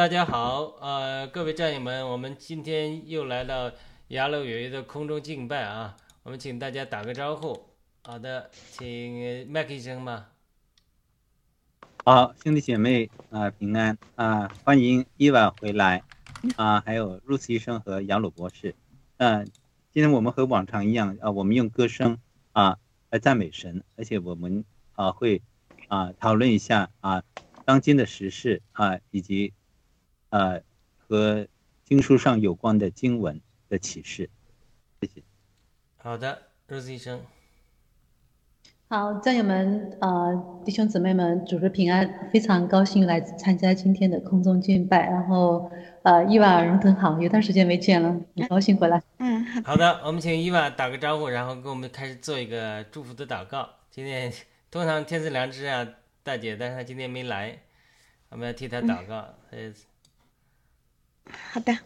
大家好，呃，各位战友们，我们今天又来到雅鲁有约的空中敬拜啊，我们请大家打个招呼。好的，请麦克医生吧。好，兄弟姐妹啊，平安啊，欢迎伊娃回来啊，还有露丝医生和杨鲁博士。嗯，今天我们和往常一样啊，我们用歌声啊来赞美神，而且我们啊会啊讨论一下啊。当今的时事啊，以及呃和经书上有关的经文的启示，谢谢。好的，肉子医生。好，战友们呃，弟兄姊妹们，主日平安，非常高兴来参加今天的空中敬拜。然后呃，伊娃荣腾好，有段时间没见了，很高兴回来。嗯，好的，我们请伊娃打个招呼，然后跟我们开始做一个祝福的祷告。今天通常天赐良知啊。大姐，但是她今天没来，我们要替她祷告。嗯，好的，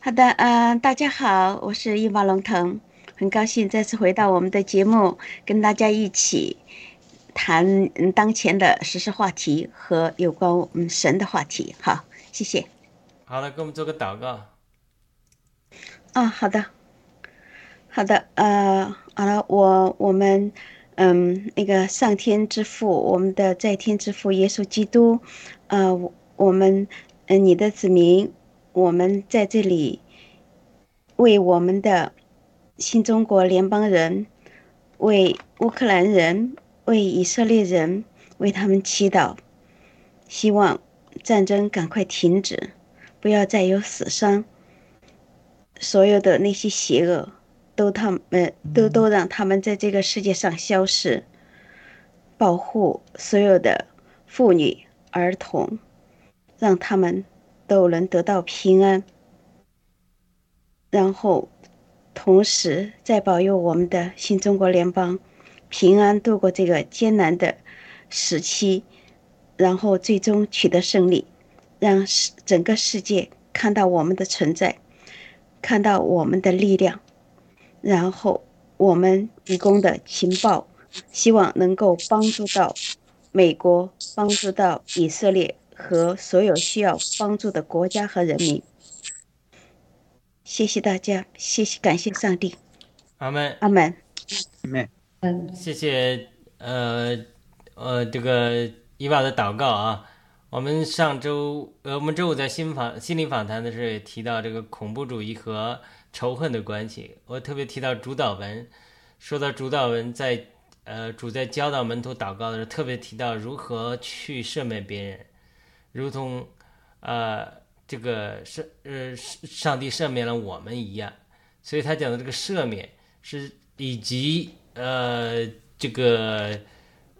好的，嗯，大家好，我是一马龙腾，很高兴再次回到我们的节目，跟大家一起谈当前的时事话题和有关我们神的话题。好，谢谢。好了，给我们做个祷告。啊，好的，好的，呃，好了，我我们。嗯，那个上天之父，我们的在天之父耶稣基督，呃，我们，嗯，你的子民，我们在这里为我们的新中国联邦人，为乌克兰人，为以色列人，为他们祈祷，希望战争赶快停止，不要再有死伤，所有的那些邪恶。都他们都都让他们在这个世界上消失，保护所有的妇女儿童，让他们都能得到平安，然后同时再保佑我们的新中国联邦平安度过这个艰难的时期，然后最终取得胜利，让世整个世界看到我们的存在，看到我们的力量。然后我们提供的情报，希望能够帮助到美国，帮助到以色列和所有需要帮助的国家和人民。谢谢大家，谢谢，感谢上帝，阿门。阿门。妹，嗯，谢谢，呃，呃，这个伊娃的祷告啊。我们上周，呃，我们周五在新访心理访谈的时候也提到这个恐怖主义和仇恨的关系。我特别提到主导文，说到主导文在，呃，主在教导门徒祷告的时候，特别提到如何去赦免别人，如同，呃，这个赦，呃，上帝赦免了我们一样。所以他讲的这个赦免是以及呃这个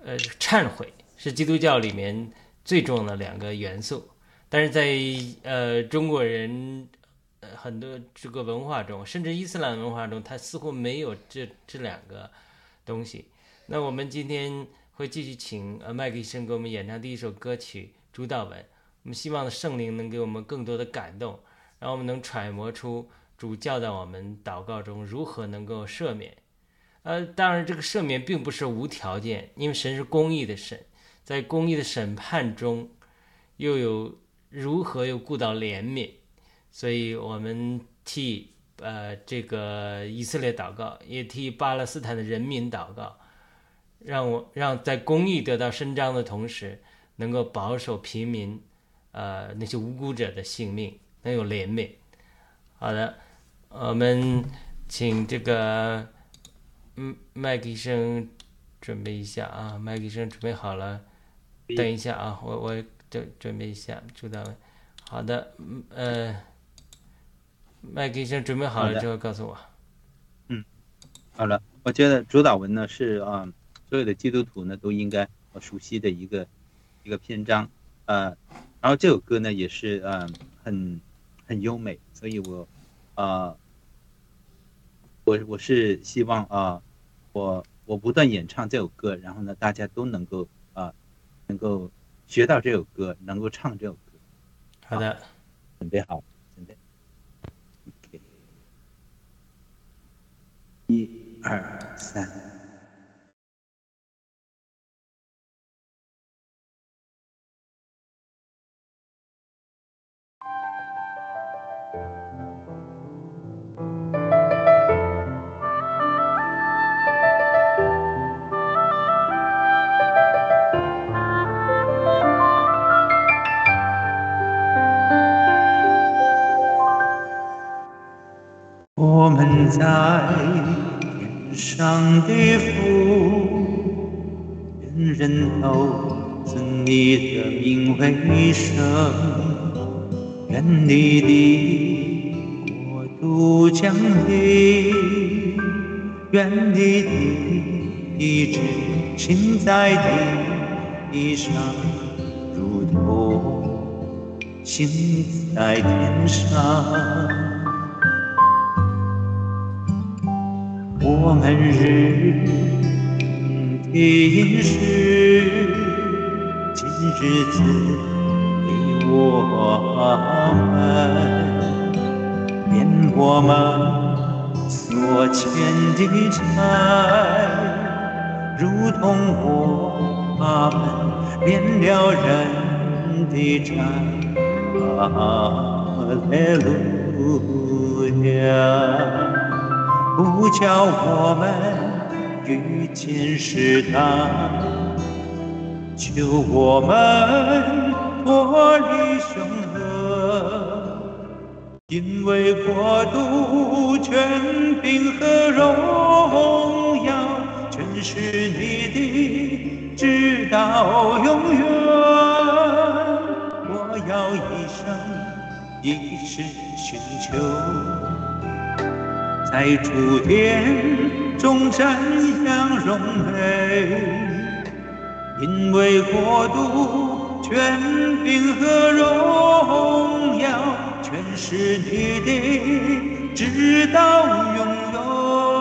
呃忏悔是基督教里面最重要的两个元素，但是在呃中国人呃很多这个文化中，甚至伊斯兰文化中，它似乎没有这这两个东西。那我们今天会继续请呃麦克医生给我们演唱第一首歌曲《主导文》，我们希望圣灵能给我们更多的感动，让我们能揣摩出主教导我们祷告中如何能够赦免。呃，当然，这个赦免并不是无条件，因为神是公义的神，在公义的审判中，又有如何又顾到怜悯，所以我们替呃这个以色列祷告，也替巴勒斯坦的人民祷告，让我让在公义得到伸张的同时，能够保守平民，呃那些无辜者的性命，能有怜悯。好的，我们请这个。嗯，麦克医生，准备一下啊！麦克医生准备好了，等一下啊，我我准准备一下，知道了。好的，嗯呃，麦克医生准备好了之后告诉我。嗯，好了，我觉得主导文呢是啊，所有的基督徒呢都应该熟悉的一个一个篇章，呃，然后这首歌呢也是呃很很优美，所以我呃。我我是希望啊，我我不断演唱这首歌，然后呢，大家都能够啊，能够学到这首歌，能够唱这首歌。好的，准备好，准备。一二三。我们在天上的父，人人都尊你的名为圣，愿你的国度降临，愿你的意志行在地上，如同行在天上。我们日的饮食，今日子给我们，免我们所欠的债，如同我们免了人的债。哈利路亚。不叫我们遇见试探，求我们脱离凶恶，因为国度、权柄和荣耀全是你的，直到永远。我要一生一世寻求。在主殿中瞻仰荣美，因为国度、权柄和荣耀全是你的，直到拥有。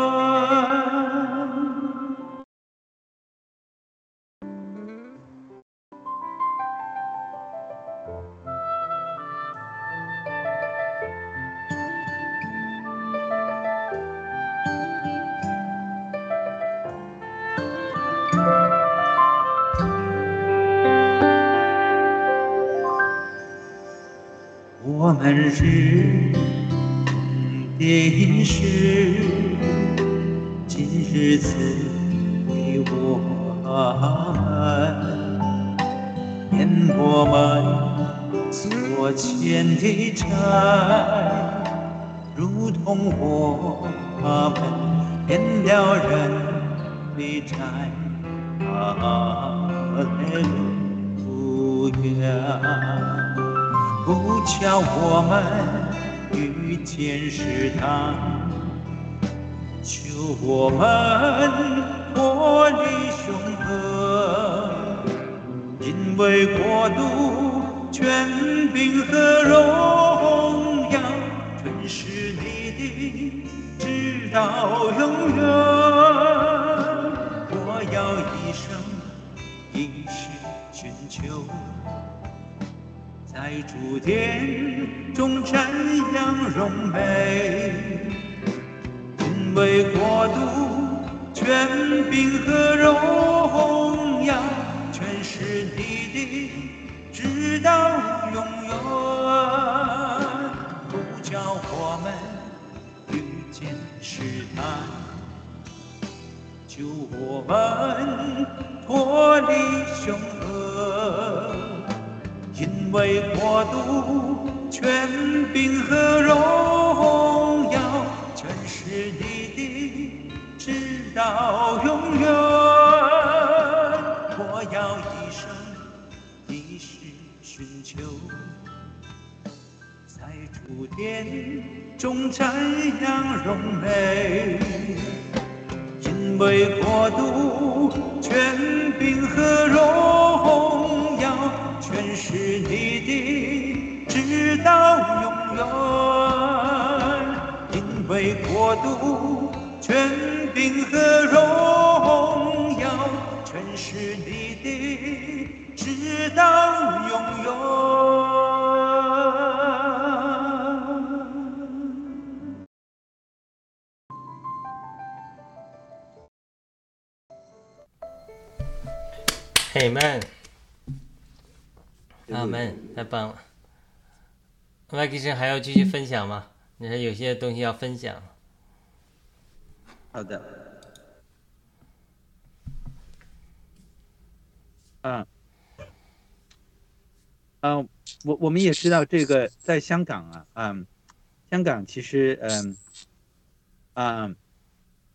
见试探，求我们脱离凶恶，因为国度、权柄和荣耀，全是你的，直到永远。我要一生一世寻求。在主殿中瞻仰荣美，因为国度、权柄和荣耀，全是你的，直到永远。不叫我们遇见试探，救我们脱离凶恶。因为国度、权柄和荣耀，全是你的，直到永远。我要一生一世寻求，在主殿中瞻仰荣美。因为国度、权柄和荣。是你的，直到永远。因为国度、权柄和荣耀，全是你的，直到永远。嘿们，阿门，太棒了！麦医生还要继续分享吗？你说有些东西要分享。好的。嗯，嗯，我我们也知道这个，在香港啊，嗯，香港其实，嗯，嗯，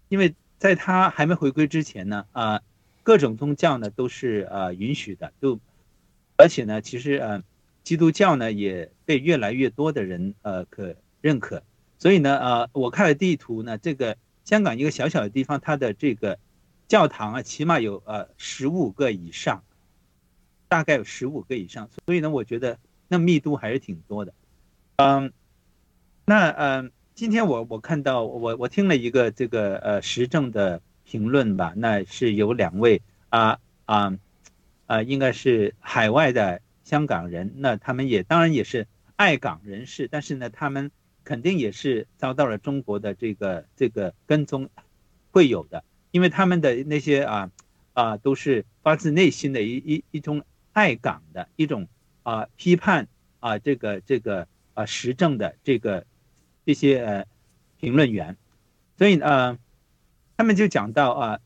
因为在他还没回归之前呢，啊，各种宗教呢都是呃允许的，都，而且呢，其实呃，基督教呢也被越来越多的人呃可认可，所以呢，呃，我看了地图呢，这个香港一个小小的地方，它的这个教堂啊，起码有呃十五个以上。大概有十五个以上，所以呢，我觉得那密度还是挺多的。嗯，那嗯，今天我我看到我我听了一个这个呃时政的评论吧，那是有两位啊啊啊，应该是海外的香港人，那他们也当然也是爱港人士，但是呢，他们肯定也是遭到了中国的这个这个跟踪，会有的，因为他们的那些啊啊都是发自内心的一一一种。爱港的一种啊批判啊这个这个啊时政的这个这些呃评论员，所以呃他们就讲到啊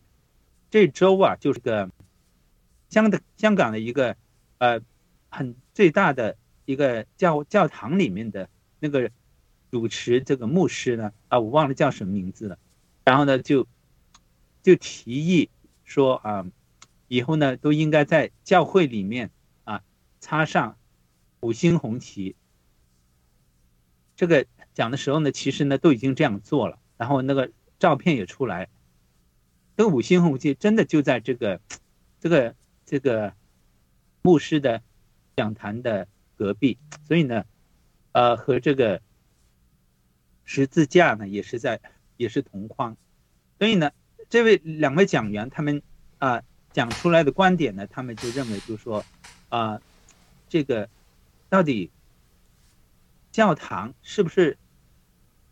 这周啊就是个香的香港的一个呃很最大的一个教教堂里面的那个主持这个牧师呢啊我忘了叫什么名字了，然后呢就就提议说啊。以后呢，都应该在教会里面啊插上五星红旗。这个讲的时候呢，其实呢都已经这样做了，然后那个照片也出来。这个五星红旗真的就在这个这个这个牧师的讲坛的隔壁，所以呢，呃，和这个十字架呢也是在也是同框。所以呢，这位两位讲员他们啊。讲出来的观点呢，他们就认为，就是说，啊，这个到底教堂是不是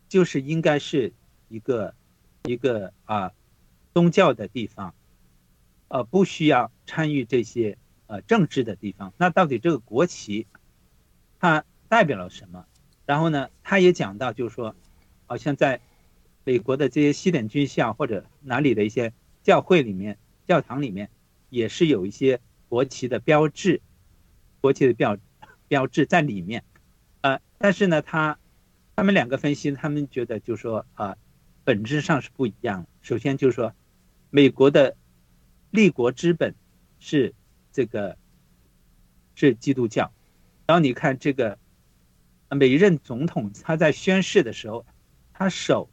就是应该是一个一个啊宗教的地方，呃，不需要参与这些呃政治的地方？那到底这个国旗它代表了什么？然后呢，他也讲到，就是说，好像在美国的这些西点军校或者哪里的一些教会里面、教堂里面，也是有一些国旗的标志，国旗的标标志在里面。呃，但是呢，他他们两个分析，他们觉得就是说啊，本质上是不一样。首先就是说，美国的立国之本是这个是基督教。然后你看这个每一任总统他在宣誓的时候，他手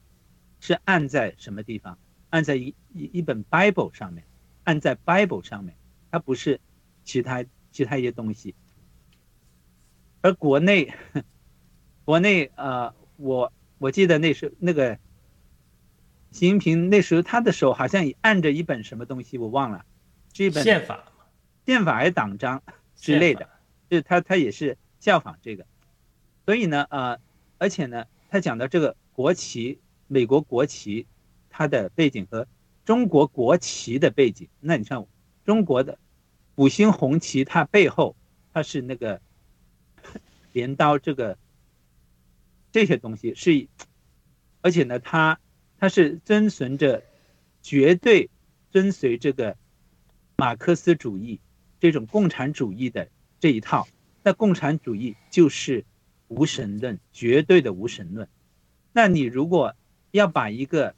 是按在什么地方？按在一一一本 Bible 上面，按在 Bible 上面，它不是其他其他一些东西。而国内，国内呃，我我记得那时候那个习近平那时候他的手好像也按着一本什么东西，我忘了，是一本宪法，宪法还是党章之类的，就是他他也是效仿这个，所以呢呃，而且呢，他讲到这个国旗，美国国旗它的背景和中国国旗的背景，那你像中国的五星红旗，它背后它是那个。镰刀这个这些东西是，而且呢，它它是遵循着绝对遵随这个马克思主义这种共产主义的这一套。那共产主义就是无神论，绝对的无神论。那你如果要把一个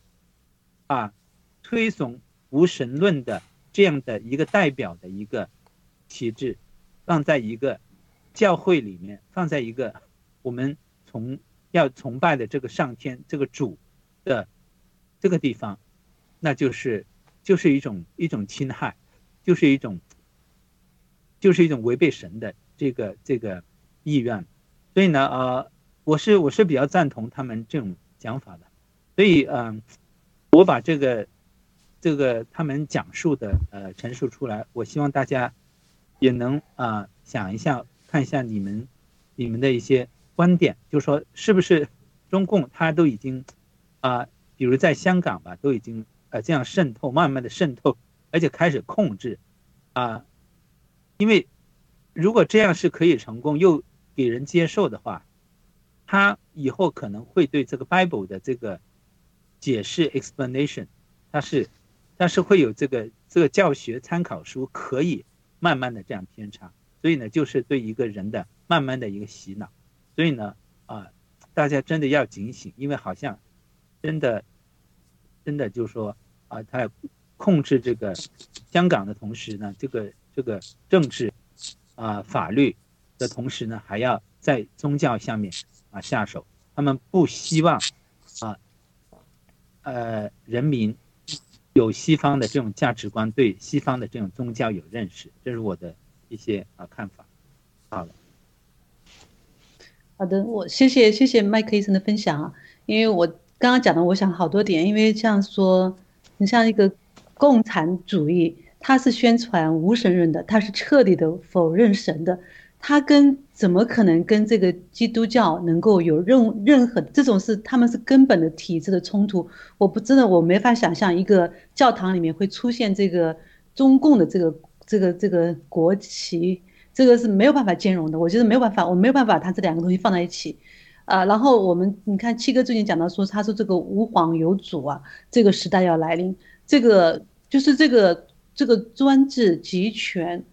啊推崇无神论的这样的一个代表的一个旗帜放在一个。教会里面放在一个我们从要崇拜的这个上天这个主的这个地方，那就是就是一种一种侵害，就是一种就是一种违背神的这个这个意愿。所以呢，呃，我是我是比较赞同他们这种讲法的。所以，嗯，我把这个这个他们讲述的呃陈述出来，我希望大家也能啊想一下。看一下你们，你们的一些观点，就说是不是中共他都已经啊，比如在香港吧，都已经呃这样渗透，慢慢的渗透，而且开始控制啊，因为如果这样是可以成功又给人接受的话，他以后可能会对这个 Bible 的这个解释 explanation，它是它是会有这个这个教学参考书可以慢慢的这样偏差。所以呢，就是对一个人的慢慢的一个洗脑。所以呢，啊，大家真的要警醒，因为好像真的，真的就是说啊，他要控制这个香港的同时呢，这个这个政治啊法律的同时呢，还要在宗教下面啊下手。他们不希望啊，呃，人民有西方的这种价值观，对西方的这种宗教有认识。这是我的。一些啊看法，好了，好的，我谢谢谢谢麦克医生的分享啊，因为我刚刚讲的，我想好多点，因为像说，你像一个共产主义，它是宣传无神论的，它是彻底的否认神的，它跟怎么可能跟这个基督教能够有任任何这种是他们是根本的体制的冲突，我不真的我没法想象一个教堂里面会出现这个中共的这个。这个这个国旗，这个是没有办法兼容的。我觉得没有办法，我没有办法把它这两个东西放在一起，啊，然后我们你看七哥最近讲到说，他说这个无皇有主啊，这个时代要来临，这个就是这个这个专制集权，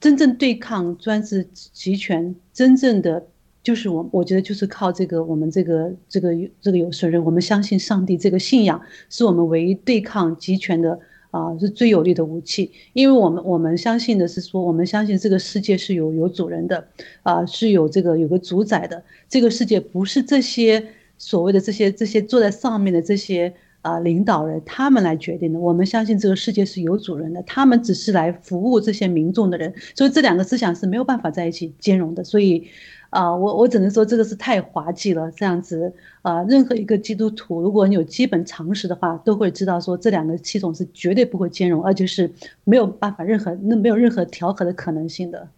真正对抗专制集权，真正的就是我我觉得就是靠这个我们这个这个这个有神人，我们相信上帝这个信仰是我们唯一对抗集权的。啊，是最有力的武器，因为我们我们相信的是说，我们相信这个世界是有有主人的，啊，是有这个有个主宰的。这个世界不是这些所谓的这些这些坐在上面的这些啊领导人他们来决定的。我们相信这个世界是有主人的，他们只是来服务这些民众的人。所以这两个思想是没有办法在一起兼容的。所以。啊，我我只能说这个是太滑稽了，这样子啊，任何一个基督徒，如果你有基本常识的话，都会知道说这两个系统是绝对不会兼容，而且是没有办法任何那没有任何调和的可能性的。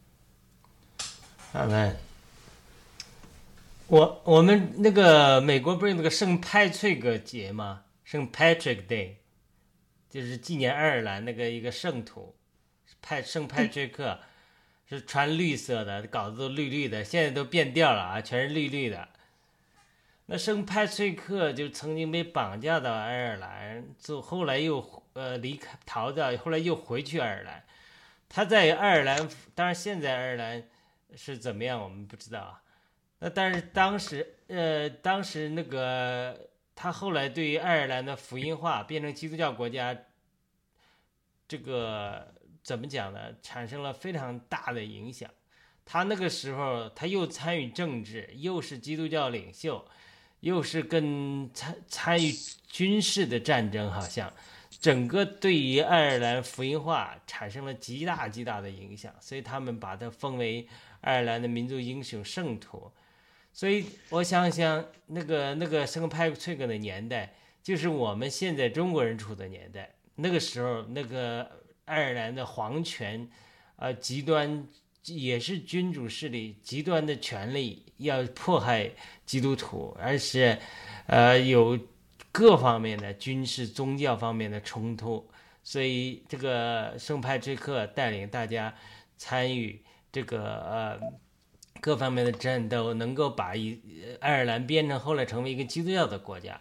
阿门。我我们那个美国不是那个圣派翠克节吗？圣 Patrick Day，就是纪念爱尔兰那个一个圣徒，派圣派翠克。是穿绿色的，稿子都绿绿的，现在都变调了啊，全是绿绿的。那圣派翠克就曾经被绑架到爱尔兰，就后来又呃离开逃到，后来又回去爱尔兰。他在爱尔兰，当然现在爱尔兰是怎么样，我们不知道啊。那但是当时，呃，当时那个他后来对于爱尔兰的福音化变成基督教国家，这个怎么讲呢？产生了非常大的影响。他那个时候他又参与政治，又是基督教领袖，又是跟参参与军事的战争，好像。整个对于爱尔兰福音化产生了极大极大的影响，所以他们把它封为爱尔兰的民族英雄圣徒。所以我想想，那个那个圣派翠克的年代，就是我们现在中国人处的年代。那个时候，那个爱尔兰的皇权，呃，极端也是君主势力极端的权力要迫害基督徒，而且，呃，有。各方面的军事、宗教方面的冲突，所以这个圣派崔克带领大家参与这个呃各方面的战斗，能够把一爱尔兰变成后来成为一个基督教的国家，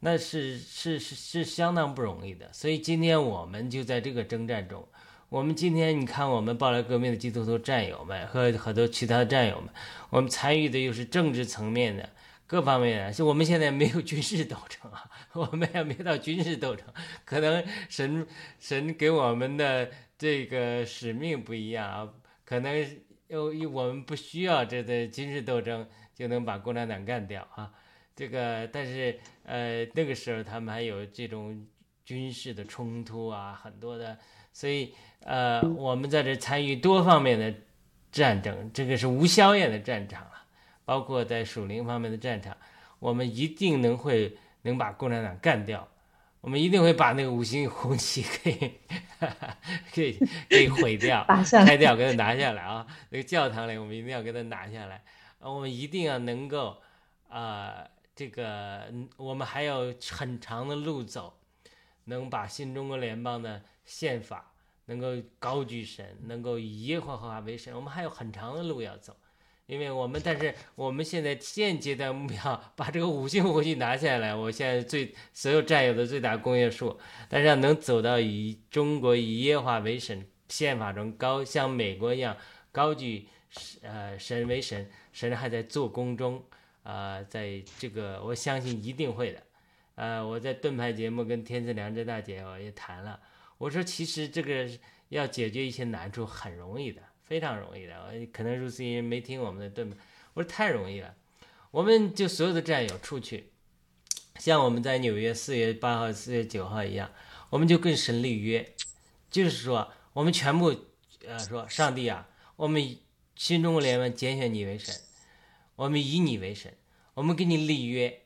那是是是是相当不容易的。所以今天我们就在这个征战中，我们今天你看，我们报来革命的基督徒战友们和很多其他战友们，我们参与的又是政治层面的。各方面的，是我们现在没有 军事斗争啊，我们也没到军事斗争，可能神神给我们的这个使命不一样啊，可能又我们不需要这个军事斗争就能把共产党干掉啊，这个但是呃那个时候他们还有这种军事的冲突啊，很多的，所以呃我们在这参与多方面的战争，这个是无硝烟的战场啊。包括在属灵方面的战场，我们一定能会能把共产党干掉，我们一定会把那个五星红旗给 给给毁掉、拆掉，给它拿下来啊！那个教堂里，我们一定要给它拿下来。我们一定要能够啊，这个我们还有很长的路走，能把新中国联邦的宪法能够高举神，能够以耶和华为神，我们还有很长的路要走。因为我们，但是我们现在现阶段目标把这个五星红旗拿下来，我现在最所有占有的最大公约数。但是要能走到以中国以耶和华为神宪法中高，像美国一样高举呃神为神，神还在做工中啊，在这个我相信一定会的。呃，我在盾牌节目跟天赐良知大姐我也谈了，我说其实这个要解决一些难处很容易的。非常容易的，可能如斯因没听我们的盾牌，我说太容易了，我们就所有的战友出去，像我们在纽约四月八号、四月九号一样，我们就跟神立约，就是说我们全部呃说上帝啊，我们新中国联盟拣选你为神，我们以你为神，我们给你立约，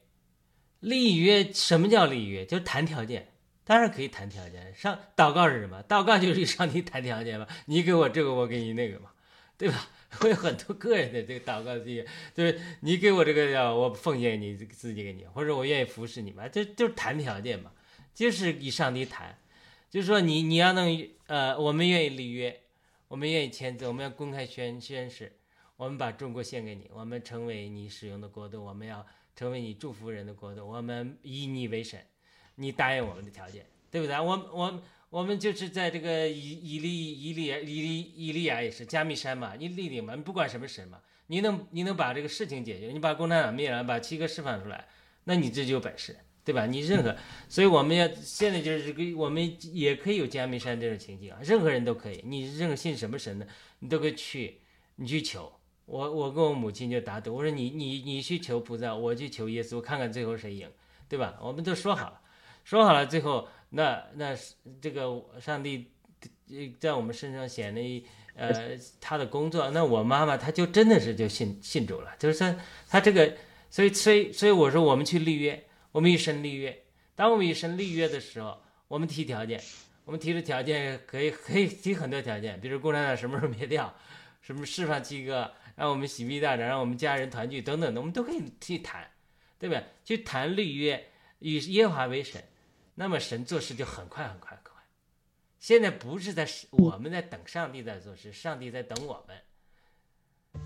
立约什么叫立约？就谈条件。当然可以谈条件，上祷告是什么？祷告就是上帝谈条件嘛。你给我这个，我给你那个嘛，对吧？会有很多个人的这个祷告，这个就是你给我这个我奉献你自己给你，或者我愿意服侍你嘛，这就是谈条件嘛，就是与上帝谈，就是说你你要能呃，我们愿意立约，我们愿意签字，我们要公开宣宣誓，我们把中国献给你，我们成为你使用的国度，我们要成为你祝福人的国度，我们以你为神。你答应我们的条件，对不对？我我我们就是在这个以以利以利以利以利亚也是加密山嘛，你立定嘛，你不管什么神嘛，你能你能把这个事情解决，你把共产党灭了，把七哥释放出来，那你这就有本事，对吧？你任何，所以我们要现在就是这个，我们也可以有加密山这种情景啊，任何人都可以，你任何信什么神的，你都可以去，你去求。我我跟我母亲就打赌，我说你你你去求菩萨，我去求耶稣，看看最后谁赢，对吧？我们都说好了。说好了，最后那那这个上帝在我们身上显了呃他的工作，那我妈妈她就真的是就信信主了，就是说他这个，所以所以所以我说我们去立约，我们与神立约。当我们与神立约的时候，我们提条件，我们提的条件可以可以提很多条件，比如共产党什么时候灭掉，什么释放七个，让我们喜逼大战，让我们家人团聚等等的，我们都可以去谈，对不对？去谈立约，与耶和华为神。那么神做事就很快很快很快，现在不是在我们在等上帝在做事，上帝在等我们。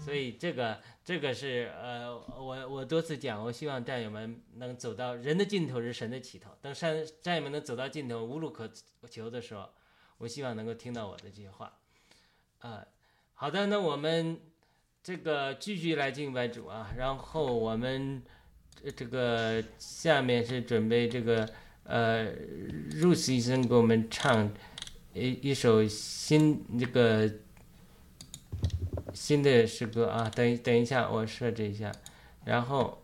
所以这个这个是呃，我我多次讲，我希望战友们能走到人的尽头是神的起头。等战战友们能走到尽头无路可求的时候，我希望能够听到我的这些话。啊，好的，那我们这个继续来敬拜主啊，然后我们这这个下面是准备这个呃，入死医生给我们唱一一首新这个。新的诗歌啊，等等一下，我设置一下，然后，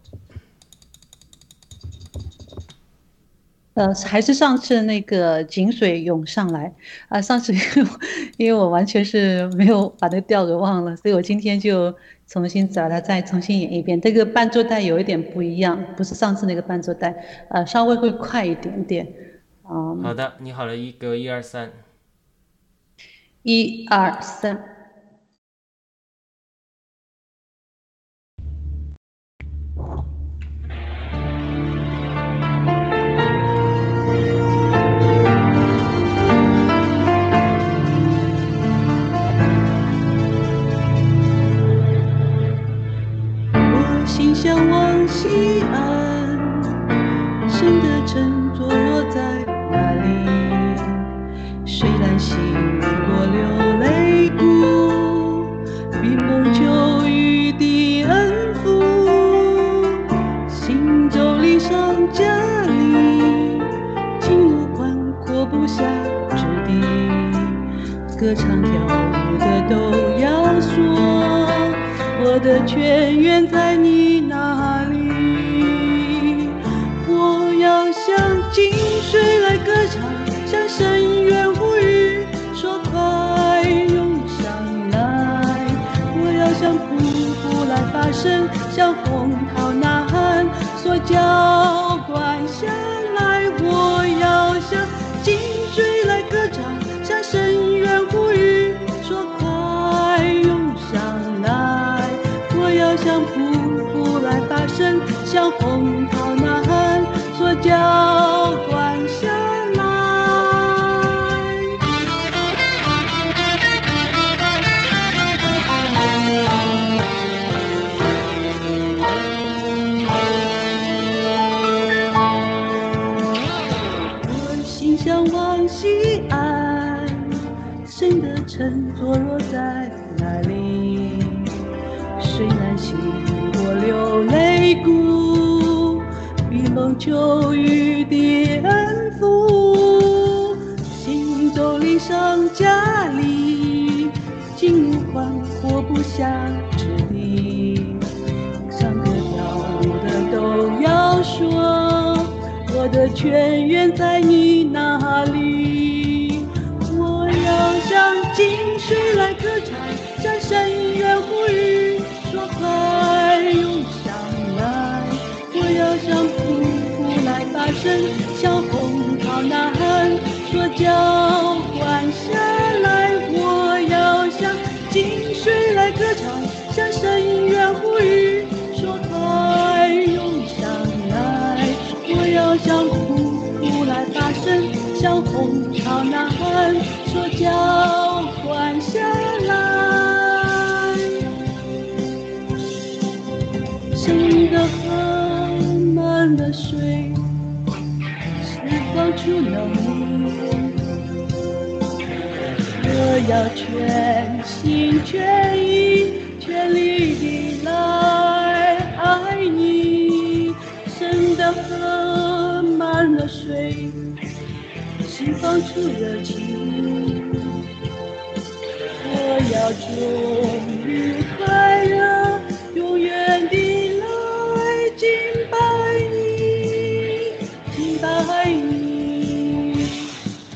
呃，还是上次那个井水涌上来啊，上次 因为我完全是没有把那个调给忘了，所以我今天就重新找它再重新演一遍。这个伴奏带有一点不一样，不是上次那个伴奏带，呃，稍微会快一点点。啊，好的，你好了，一给我一二三，一二三。歌唱跳舞的都要说，我的泉源在你那里。我要像井水来歌唱，像深渊呼吁，说快涌上来。我要像瀑布来发声，像洪涛呐喊，说浇灌下。Kung pa. 求雨的恩福，行走岭上家里，尽管活不下去地，唱歌跳舞的都要说，我的泉源在你那里。小红跑男说叫唱出热情，我要祝于快乐，永远地来敬拜你，敬拜你。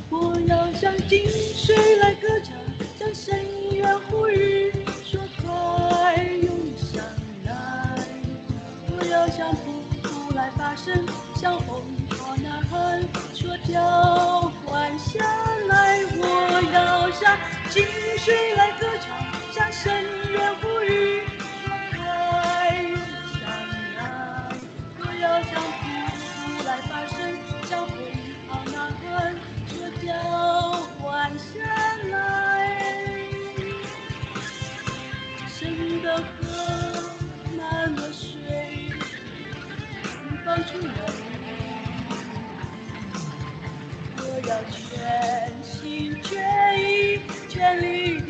我要向井水来歌唱，向深渊呼吁说快涌上来。我要向瀑布来发声，向洪涛呐喊说叫。下来，我要向清水来歌唱，向深渊呼吁，开涌向。我要向瀑布来发声，向回航那恨，这叫换下来。深的河，满了水，放。要去。全心全意全力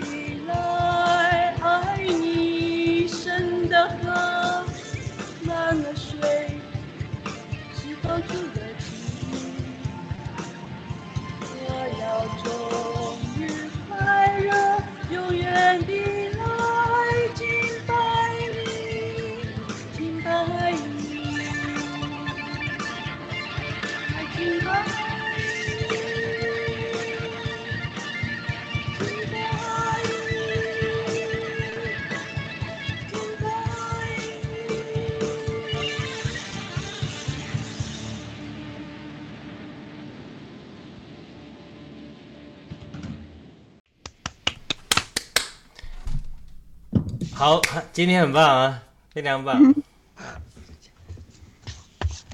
今天很棒啊，非常棒。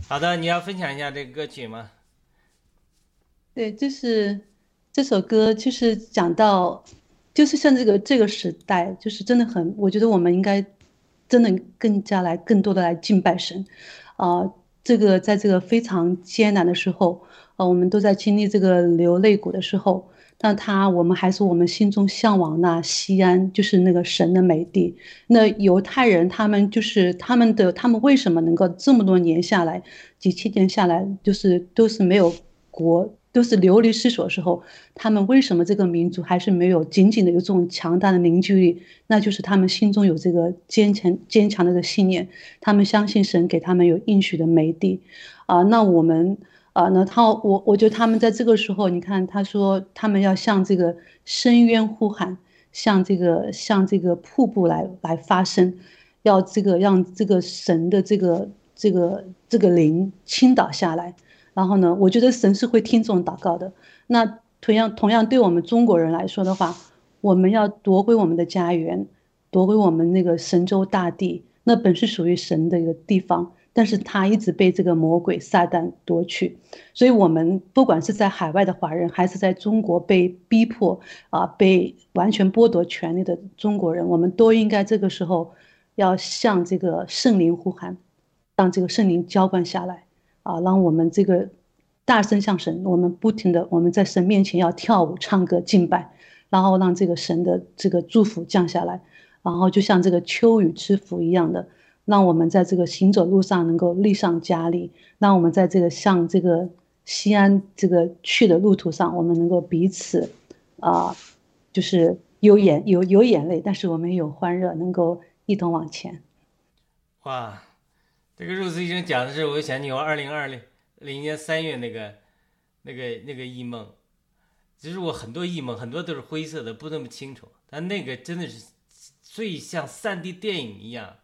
好的，你要分享一下这个歌曲吗？对，就是这首歌，就是讲到，就是像这个这个时代，就是真的很，我觉得我们应该真的更加来更多的来敬拜神，啊、这个在这个非常艰难的时候，呃，我们都在经历这个流泪谷的时候，那他我们还是我们心中向往那西安，就是那个神的美地。那犹太人他们就是他们的，他们为什么能够这么多年下来，几千年下来，就是都是没有国，都是流离失所的时候，他们为什么这个民族还是没有紧紧的有这种强大的凝聚力？那就是他们心中有这个坚强坚强的这个信念，他们相信神给他们有应许的美地。啊、那我们啊、那他我我觉得他们在这个时候，你看他说他们要向这个深渊呼喊，向这个向这个瀑布来来发声，要这个让这个神的这个这个这个灵倾倒下来。然后呢，我觉得神是会听这种祷告的。那同样同样对我们中国人来说的话，我们要夺回我们的家园，夺回我们那个神州大地，那本是属于神的一个地方，但是他一直被这个魔鬼撒旦夺去。所以，我们不管是在海外的华人，还是在中国被逼迫啊、被完全剥夺权利的中国人，我们都应该这个时候要向这个圣灵呼喊，让这个圣灵浇灌下来啊，让我们这个大声向神，我们不停的我们在神面前要跳舞、唱歌、敬拜，然后让这个神的这个祝福降下来，然后就像这个秋雨之福一样的，让我们在这个行走路上能够力上加力，让我们在这个向这个西安这个去的路途上，我们能够彼此啊、就是有眼有有眼泪，但是我们有欢乐，能够一同往前。哇，这个肉丝医生讲的是，我就想起我二零二零零年三月那个那个那个异梦。其实我很多异梦，很多都是灰色的，不那么清楚。但那个真的是最像三 D 电影一样，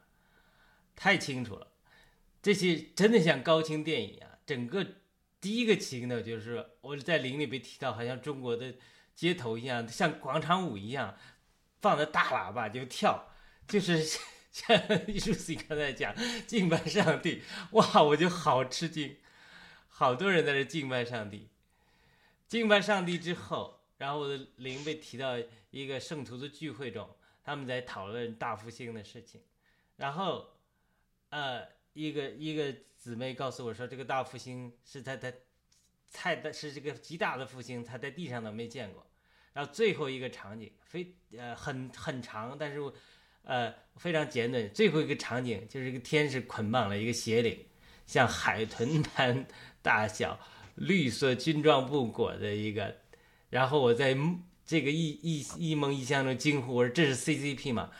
太清楚了。这些真的像高清电影一样。整个第一个情呢，就是我在灵里被提到，好像中国的街头一样，像广场舞一样，放着大喇叭就跳，就是 像艺术 C 刚才讲敬拜上帝，哇，我就好吃惊，好多人在这敬拜上帝。敬拜上帝之后，然后我的灵被提到一个圣徒的聚会中，他们在讨论大复兴的事情，然后，呃，一个一个姊妹告诉我说，这个大复兴是他他菜的是这个极大的复兴，他在地上都没见过。然后最后一个场景非呃很很长，但是呃非常简短。最后一个场景就是一个天使捆绑了一个邪灵，像海豚般大小。绿色军装布裹的一个，然后我在这个一一一梦一象中惊呼：“我说这是 CCP 吗？”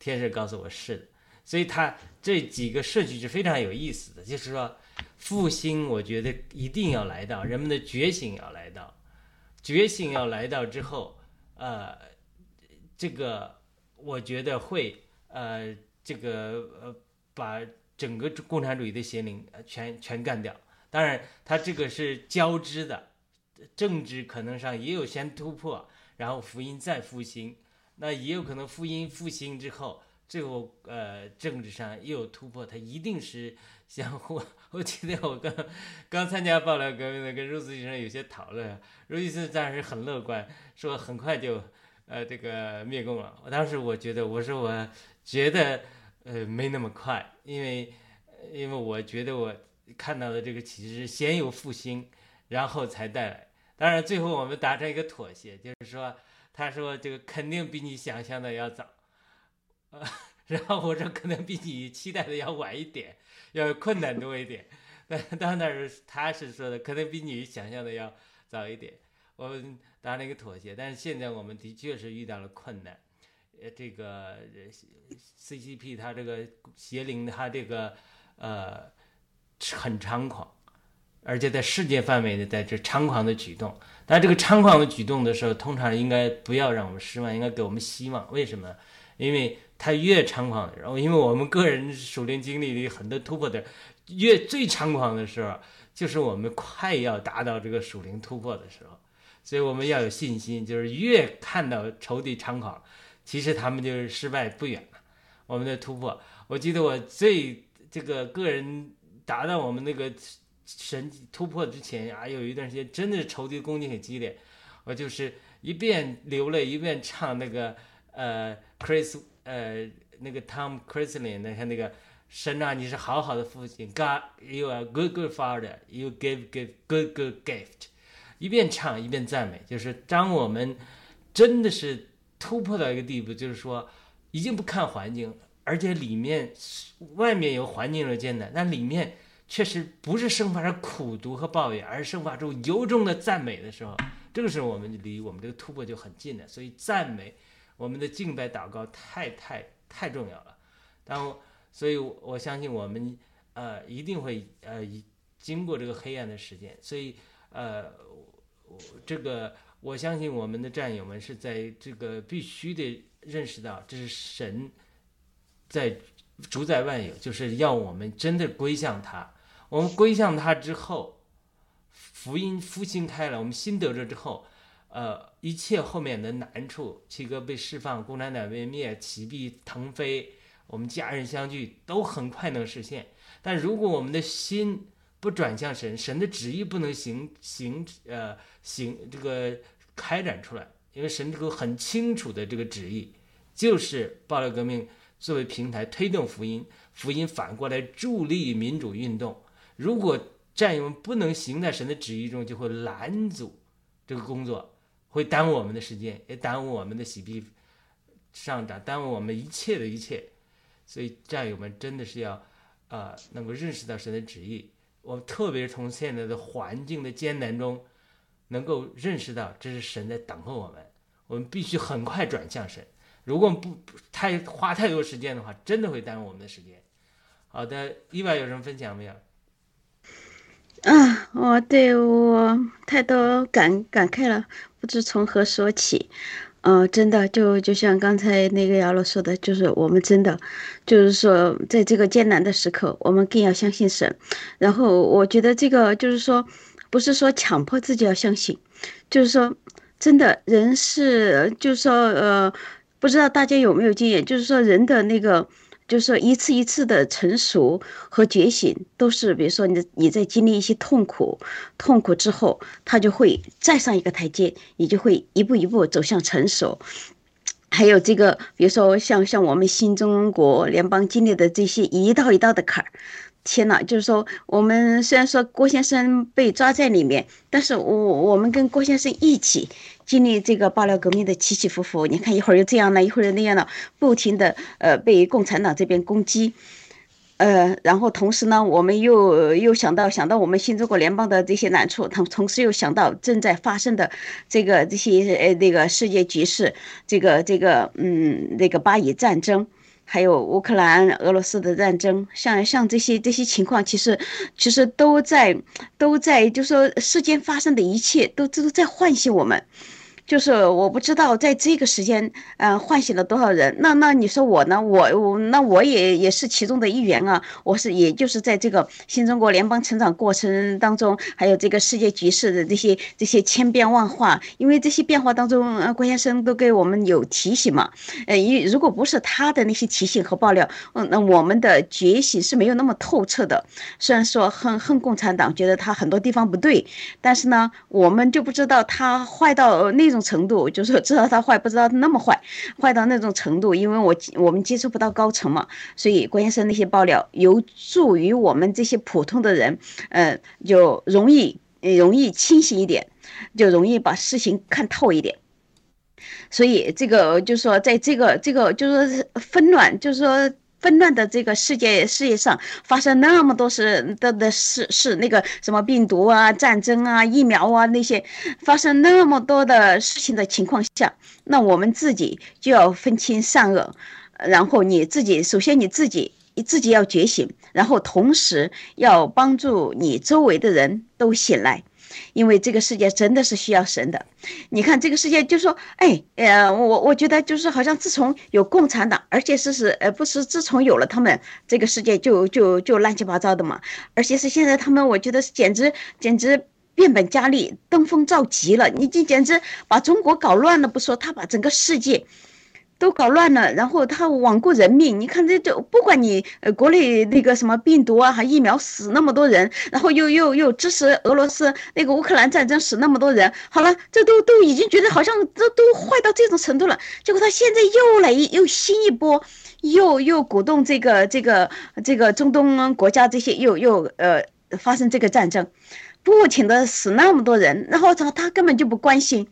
天使告诉我是的，所以他这几个顺序是非常有意思的，就是说复兴，我觉得一定要来到，人们的觉醒要来到，觉醒要来到之后，呃，这个我觉得会呃这个呃把整个共产主义的邪灵全全干掉。当然，它这个是交织的，政治可能上也有先突破，然后福音再复兴，那也有可能福音复兴之后，最后呃政治上又有突破，它一定是相互。我记得我刚刚参加爆料革命的，跟肉丝先生有些讨论，肉丝先生当时很乐观，说很快就呃这个灭共了。我当时我觉得，我说我觉得呃没那么快，因为因为我觉得我。看到的这个其实是先有复兴，然后才带来。当然最后我们达成一个妥协，就是说他说这个肯定比你想象的要早，呃，然后我说可能比你期待的要晚一点，要困难多一点。但当然是他是说的可能比你想象的要早一点，我们达成一个妥协。但是现在我们的确是遇到了困难，呃，这个 CCP 它这个邪灵它这个呃很猖狂，而且在世界范围内在这猖狂的举动。但这个猖狂的举动的时候，通常应该不要让我们失望，应该给我们希望。为什么？因为他越猖狂，然后因为我们个人属灵经历里很多突破的。越最猖狂的时候，就是我们快要达到这个属灵突破的时候，所以我们要有信心。就是越看到仇敌猖狂，其实他们就是失败不远了。我们的突破，我记得我最这个个人达到我们那个神突破之前啊，有一段时间真的是仇敌攻击很激烈，我就是一边流泪一边唱那个呃 Chris 呃那个 Tom Chrisley 那个那个。神啊，你是好好的父亲，God you are good good father, you give give good good gift。一边唱一边赞美，就是当我们真的是突破到一个地步，就是说已经不看环境了，而且里面外面有环境的艰难，那里面确实不是生发出苦读和抱怨，而是生发出由衷的赞美的时候，这个时候我们离我们这个突破就很近了。所以赞美我们的敬拜祷告太太太重要了。当所以，我相信我们，呃，一定会呃，经过这个黑暗的时间。所以，呃，这个我相信我们的战友们是在这个必须得认识到，这是神在主宰万有，就是要我们真的归向他。我们归向他之后，福音复兴开了，我们心得着之后，呃，一切后面的难处，七哥被释放，共产党被灭，起币腾飞。我们家人相聚都很快能实现，但如果我们的心不转向神，神的旨意不能行行呃行这个开展出来，因为神这个很清楚的这个旨意，就是暴力革命作为平台推动福音，福音反过来助力民主运动。如果战友们不能行在神的旨意中，就会拦阻这个工作，会耽误我们的时间，也耽误我们的喜币上涨，耽误我们一切的一切。所以战友们真的是要，呃，能够认识到神的旨意。我们特别从现在的环境的艰难中，能够认识到这是神在等候我们。我们必须很快转向神。如果不不太花太多时间的话，真的会耽误我们的时间。好的，意外有什么分享没有？啊，我对我太多感感慨了，不知从何说起。嗯，真的就就像刚才那个姚老说的，就是我们真的，就是说在这个艰难的时刻，我们更要相信神。然后我觉得这个就是说，不是说强迫自己要相信，就是说真的人是，就是说呃，不知道大家有没有经验，就是说人的那个。就是说，一次一次的成熟和觉醒，都是比如说你你在经历一些痛苦，痛苦之后，他就会再上一个台阶，你就会一步一步走向成熟。还有这个，比如说像像我们新中国联邦经历的这些一道一道的坎儿。天呐，就是说，我们虽然说郭先生被抓在里面，但是我我们跟郭先生一起经历这个爆料革命的起起伏伏。你看，一会儿又这样了，一会儿又那样了，不停的呃被共产党这边攻击，呃，然后同时呢，我们又又想到想到我们新中国联邦的这些难处，同同时又想到正在发生的这个这些呃那个世界局势，这个这个嗯那个巴以战争。还有乌克兰、俄罗斯的战争，像像这些这些情况，其实其实都在都在，就说世间发生的一切，都都在唤醒我们。就是我不知道在这个时间，嗯，唤醒了多少人。那那你说我呢？我我那我也也是其中的一员啊。我是也就是在这个新中国联邦成长过程当中，还有这个世界局势的这些这些千变万化。因为这些变化当中，呃，郭先生都给我们有提醒嘛。呃，一如果不是他的那些提醒和爆料，嗯，那我们的觉醒是没有那么透彻的。虽然说恨恨共产党，觉得他很多地方不对，但是呢，我们就不知道他坏到那。种程度就是知道他坏，不知道那么坏，坏到那种程度。因为我我们接触不到高层嘛，所以关键是那些爆料有助于我们这些普通的人，呃，就容易容易清醒一点，就容易把事情看透一点。所以这个就是说，在这个这个就是说纷乱，就是说纷乱的这个世界世界上发生那么多事的的事事，那个什么病毒啊、战争啊、疫苗啊那些，发生那么多的事情的情况下，那我们自己就要分清善恶，然后你自己首先你自己你自己要觉醒，然后同时要帮助你周围的人都醒来。因为这个世界真的是需要神的，你看这个世界就说，哎，呃，我我觉得就是好像自从有共产党，而且是是呃不是自从有了他们，这个世界就就就乱七八糟的嘛，而且是现在他们，我觉得是简直简直变本加厉，登峰造极了，你这简直把中国搞乱了不说，他把整个世界。都搞乱了，然后他罔顾人命。你看这这，不管你呃国内那个什么病毒啊，还疫苗死那么多人，然后又又又支持俄罗斯那个乌克兰战争死那么多人，好了，这都都已经觉得好像都都坏到这种程度了。结果他现在又来又新一波，又又鼓动这个这个这个中东国家这些又又呃发生这个战争，不停的死那么多人，然后他他根本就不关心。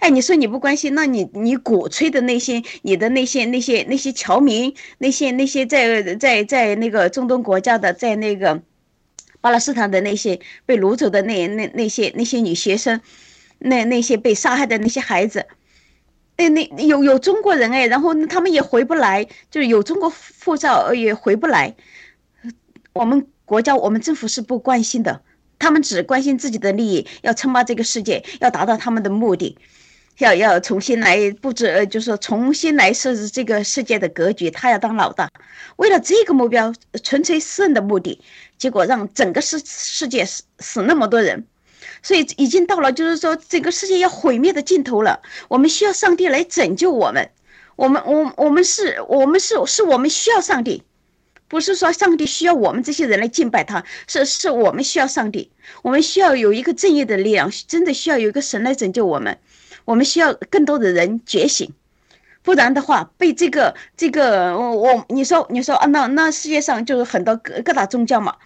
哎，你说你不关心，那你你鼓吹的那些，你的那些那些那些侨民，那些那些在在在那个中东国家的，在那个巴勒斯坦的那些被掳走的那那那些那些女学生，那那些被杀害的那些孩子，哎，那有有中国人哎，然后他们也回不来，就是有中国护照也回不来，我们国家我们政府是不关心的，他们只关心自己的利益，要称霸这个世界，要达到他们的目的。要要重新来布置，呃，就是说重新来设置这个世界的格局。他要当老大，为了这个目标，纯粹私人的目的，结果让整个世世界死死那么多人，所以已经到了就是说整个世界要毁灭的尽头了。我们需要上帝来拯救我们，我们我我们是我们是是我们需要上帝，不是说上帝需要我们这些人来敬拜他，是是我们需要上帝，我们需要有一个正义的力量，真的需要有一个神来拯救我们。我们需要更多的人觉醒，不然的话，被这个这个我我你说你说啊，那那世界上就是很多各各大宗教嘛，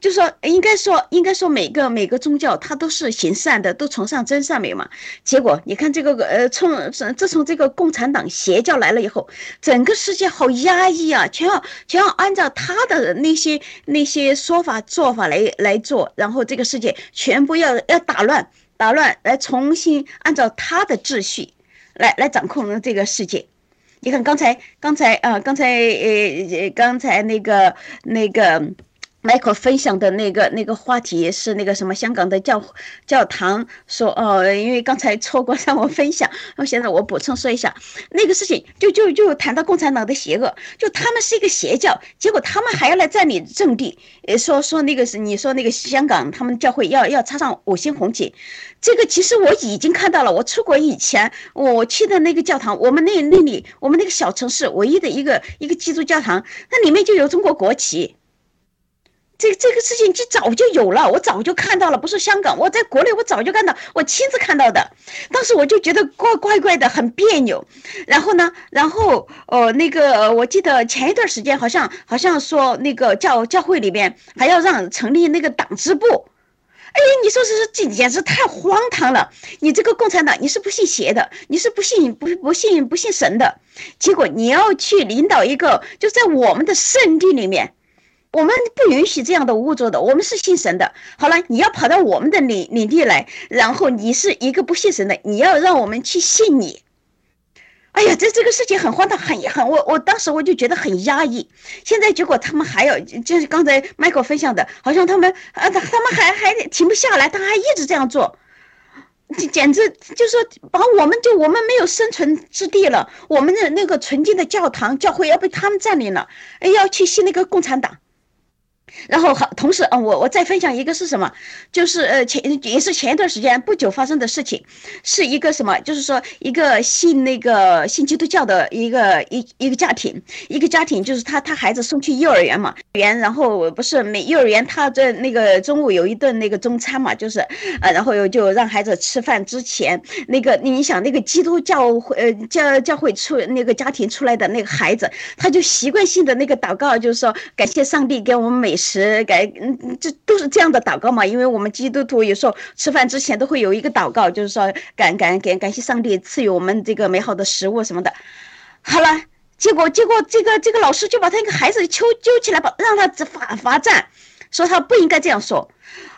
就说应该说应该说每个每个宗教它都是行善的，都崇尚真善美嘛。结果你看这个呃，从自从这个共产党邪教来了以后，整个世界好压抑啊，全要全要按照他的那些那些说法做法来来做，然后这个世界全部要要打乱。打乱，来重新按照他的秩序来来掌控这个世界。你看刚才刚才啊，刚才呃刚才那个那个。Michael 分享的那个那个话题是那个什么香港的教教堂说哦，因为刚才错过让我分享，那现在我补充说一下那个事情，就就就谈到共产党的邪恶，就他们是一个邪教，结果他们还要来占领阵地，呃，说说那个是你说那个香港他们教会要要插上五星红旗，这个其实我已经看到了，我出国以前我去的那个教堂，我们那那里我们那个小城市唯一的一个一个基督教堂，那里面就有中国国旗。这这个事情就早就有了，我早就看到了，不是香港，我在国内我早就看到，我亲自看到的。当时我就觉得怪怪怪的，很别扭。然后呢，然后呃，那个我记得前一段时间好像好像说那个教教会里边还要让成立那个党支部。哎，你说是这简直太荒唐了！你这个共产党，你是不信邪的，你是不信不不信不信神的，结果你要去领导一个，就在我们的圣地里面。我们不允许这样的污作的，我们是信神的。好了，你要跑到我们的领领地来，然后你是一个不信神的，你要让我们去信你。哎呀，这这个事情很荒唐，很很，我我当时我就觉得很压抑。现在结果他们还要，就是刚才 Michael 分享的，好像他们啊，他他们还还停不下来，他还一直这样做，简简直就是把我们就我们没有生存之地了。我们的那个纯净的教堂教会要被他们占领了，要去信那个共产党。然后好，同时啊，我我再分享一个是什么？就是呃前也是前一段时间不久发生的事情，是一个什么？就是说一个信那个信基督教的一个一一个家庭，一个家庭就是他他孩子送去幼儿园嘛，园然后不是每幼儿园他在那个中午有一顿那个中餐嘛，就是呃然后就让孩子吃饭之前那个你想那个基督教会呃教教会出那个家庭出来的那个孩子，他就习惯性的那个祷告，就是说感谢上帝给我们每。美食，感嗯这都是这样的祷告嘛。因为我们基督徒有时候吃饭之前都会有一个祷告，就是说感感感感谢上帝赐予我们这个美好的食物什么的。好了，结果结果这个这个老师就把他一个孩子揪揪起来，把让他罚罚站，说他不应该这样说。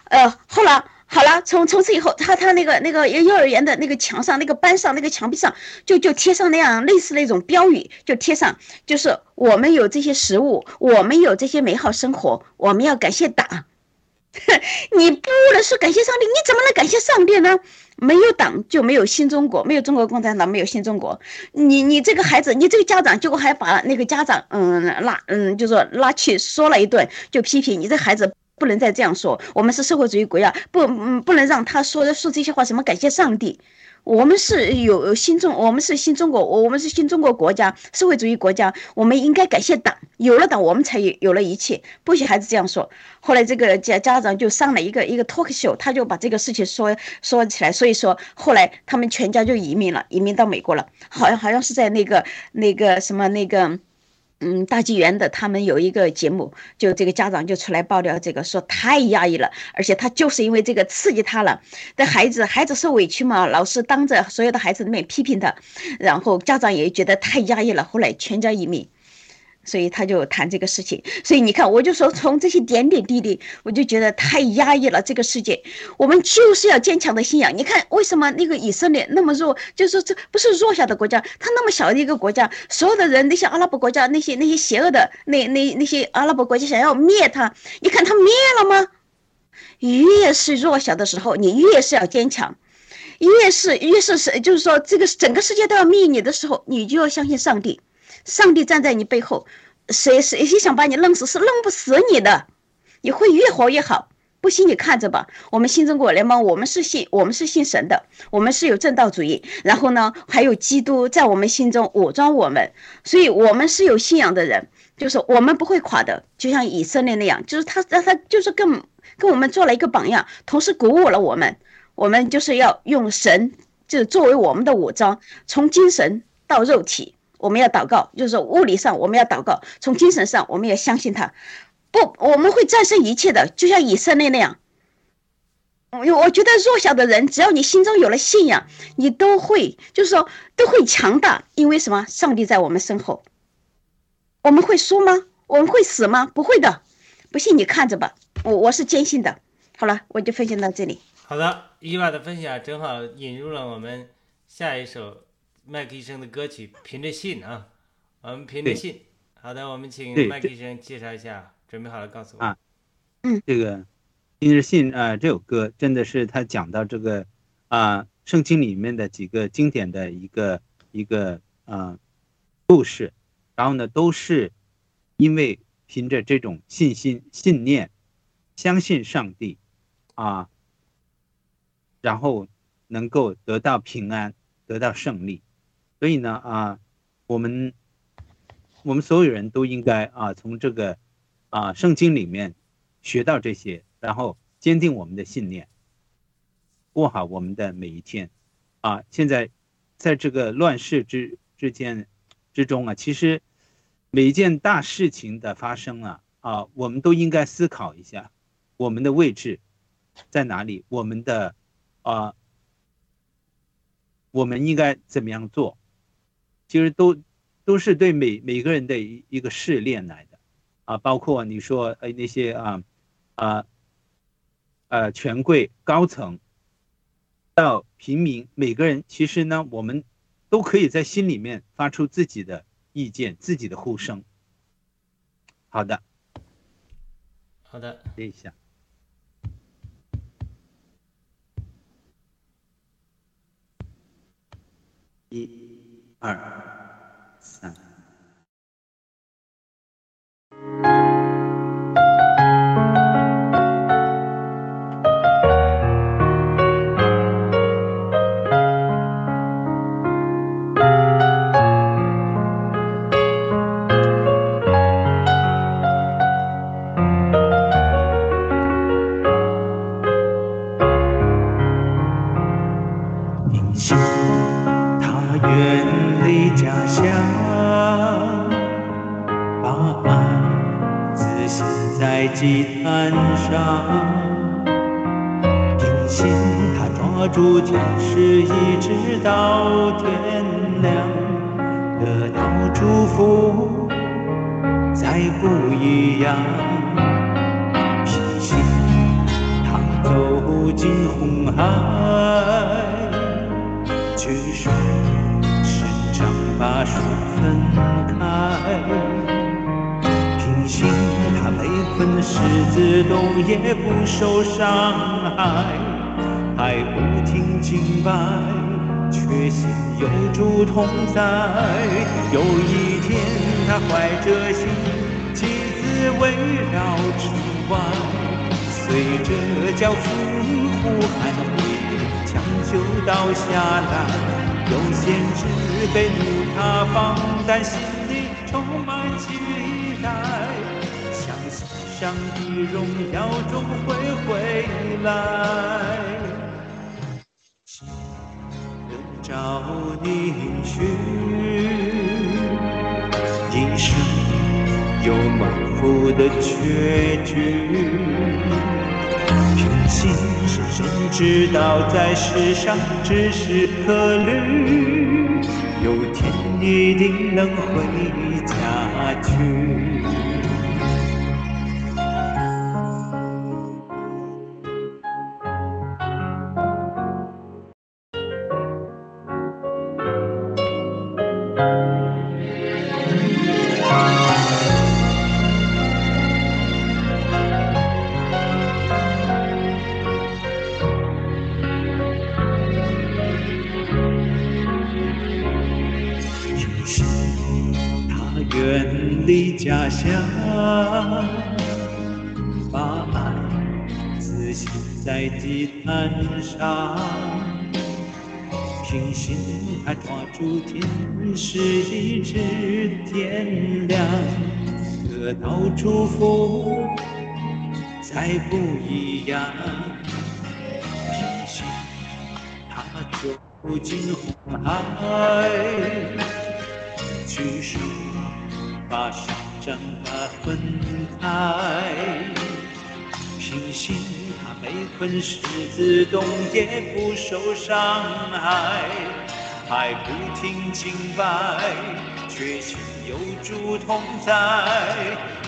呃，后来好了，从从此以后，他他那个那个幼儿园的那个墙上，那个班上那个墙壁上，就就贴上那样类似那种标语，就贴上，就是我们有这些食物，我们有这些美好生活，我们要感谢党。你不能说感谢上帝，你怎么能感谢上帝呢？没有党就没有新中国，没有中国共产党，没有新中国。你你这个孩子，你这个家长，结果还把那个家长，嗯，拉，嗯，就说拉去说了一顿，就批评你这孩子不能再这样说。我们是社会主义国家，不，嗯，不能让他说说这些话，什么感谢上帝。我们是有新中，我们是新中国，我们是新中国国家，社会主义国家，我们应该感谢党，有了党，我们才有有了一切。不许孩子这样说。后来这个家家长就上了一个一个 talk show，他就把这个事情说说起来，所以说后来他们全家就移民了，移民到美国了，好像好像是在那个那个什么那个。嗯，大纪元的他们有一个节目，就这个家长就出来爆料，这个说太压抑了，而且他就是因为这个刺激他了，的孩子孩子受委屈嘛，老师当着所有的孩子面批评他，然后家长也觉得太压抑了，后来全家移民。所以他就谈这个事情，所以你看，我就说从这些点点滴滴，我就觉得太压抑了。这个世界，我们就是要坚强的信仰。你看，为什么那个以色列那么弱？就是，这不是弱小的国家，他那么小的一个国家，所有的人，那些阿拉伯国家，那些那些邪恶的那那那些阿拉伯国家想要灭他，你看他灭了吗？越是弱小的时候，你越是要坚强；越是越是是，就是说，这个整个世界都要灭你的时候，你就要相信上帝。上帝站在你背后，谁谁谁想把你弄死是弄不死你的，你会越活越好。不信你看着吧。我们新中国联盟，我们是信我们是信神的，我们是有正道主义。然后呢，还有基督在我们心中武装我们，所以我们是有信仰的人，就是我们不会垮的。就像以色列那样，就是他让他就是跟跟我们做了一个榜样，同时鼓舞了我们。我们就是要用神，就作为我们的武装，从精神到肉体。我们要祷告，就是物理上我们要祷告，从精神上我们要相信他，不，我们会战胜一切的，就像以色列那样。我我觉得弱小的人，只要你心中有了信仰，你都会，就是说都会强大，因为什么？上帝在我们身后。我们会输吗？我们会死吗？不会的，不信你看着吧。我我是坚信的。好了，我就分享到这里。好的，伊娃的分享正好引入了我们下一首。麦克医生的歌曲《凭着信》啊，我们凭着信。好的，我们请麦克医生介绍一下。准备好了，告诉我。啊，嗯，这个《凭着信》啊，这首歌真的是他讲到这个啊，圣经里面的几个经典的一个一个啊故事，然后呢，都是因为凭着这种信心、信念，相信上帝啊，然后能够得到平安，得到胜利。所以呢，啊，我们我们所有人都应该啊，从这个啊圣经里面学到这些，然后坚定我们的信念，过好我们的每一天。啊，现在在这个乱世之之间之中啊，其实每一件大事情的发生啊，啊，我们都应该思考一下我们的位置在哪里，我们的啊，我们应该怎么样做。其实都都是对每每个人的一一个试炼来的，啊，包括你说呃那些啊啊呃权贵高层到平民，每个人其实呢，我们都可以在心里面发出自己的意见，自己的呼声。好的，好的，接一下，一。二三。住天使，一直到天亮，得到祝福，再不一样。平心，他走进红海，举手伸掌把树分开。平心，他被困狮子洞也不受伤害，不停敬拜，确信有主同在。有一天，他怀着心，妻子围绕城外，随着教父呼喊会，抢救倒下来。有先知被怒他方，但心里充满期待，相信上帝荣耀终会回来。找你去，一生有满腹的绝句。平心深深知道，在世上只是客旅，有天一定能回家去。上。平心，他抓住天使，一直天亮，得到祝福，再不一样。平心，他走进红海。举手把伤伤把分开，平心被困狮子洞也不受伤害，还不停清白，却心有主同在。